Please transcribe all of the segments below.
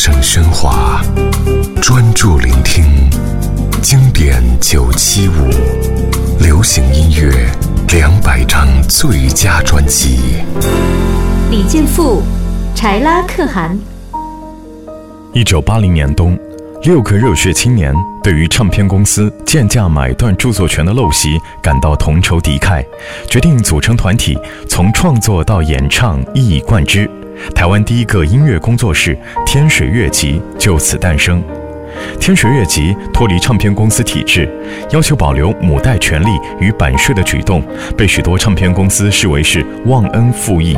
声喧哗，专注聆听经典九七五，流行音乐两百张最佳专辑。李健富，柴拉可汗。一九八零年冬，六个热血青年对于唱片公司贱价买断著作权的陋习感到同仇敌忾，决定组成团体，从创作到演唱一以贯之。台湾第一个音乐工作室天水乐集就此诞生。天水乐集脱离唱片公司体制，要求保留母带权利与版税的举动，被许多唱片公司视为是忘恩负义。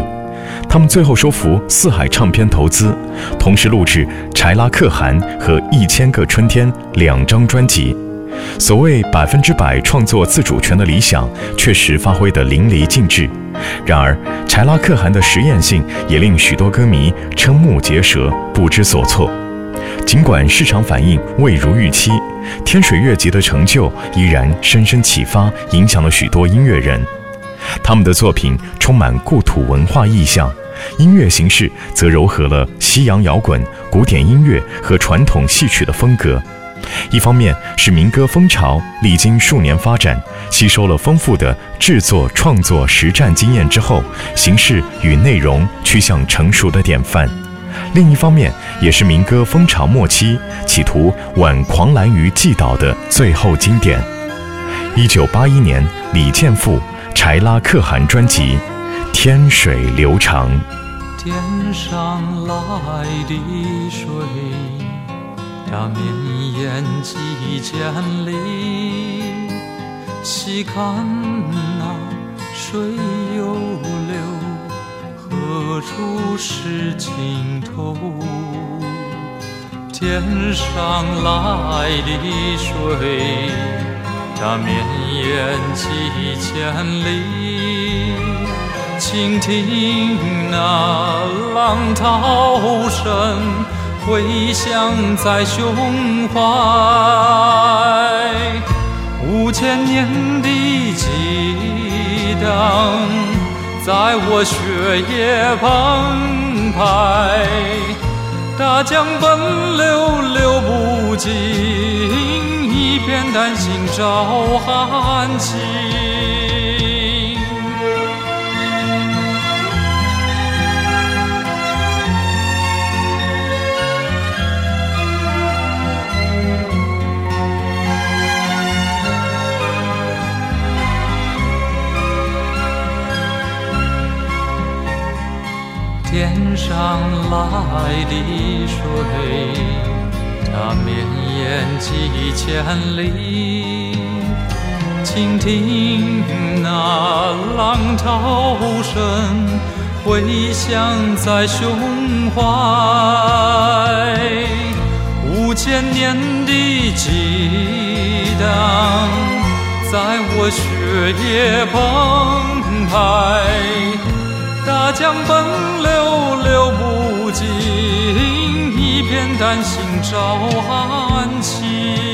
他们最后收服四海唱片投资，同时录制《柴拉可汗》和《一千个春天》两张专辑。所谓百分之百创作自主权的理想，确实发挥得淋漓尽致。然而，柴拉可汗的实验性也令许多歌迷瞠目结舌、不知所措。尽管市场反应未如预期，天水乐集的成就依然深深启发、影响了许多音乐人。他们的作品充满故土文化意象，音乐形式则糅合了西洋摇滚、古典音乐和传统戏曲的风格。一方面是民歌风潮历经数年发展，吸收了丰富的制作创作实战经验之后，形式与内容趋向成熟的典范；另一方面，也是民歌风潮末期企图挽狂澜于既倒的最后经典。一九八一年，李健富《柴拉可汗》专辑《天水流长》。天上来的水。它绵延几千里，细看那水又流，何处是尽头？天上来的水，它绵延几千里，倾听那浪涛声。回响在胸怀，五千年的激荡在我血液澎湃，大江奔流流不尽，一片丹心照汗青。上来的水，它绵延几千里，倾听那浪涛声，回响在胸怀。五千年的激荡，在我血液澎湃。大江奔流尽，一片丹心照汗青。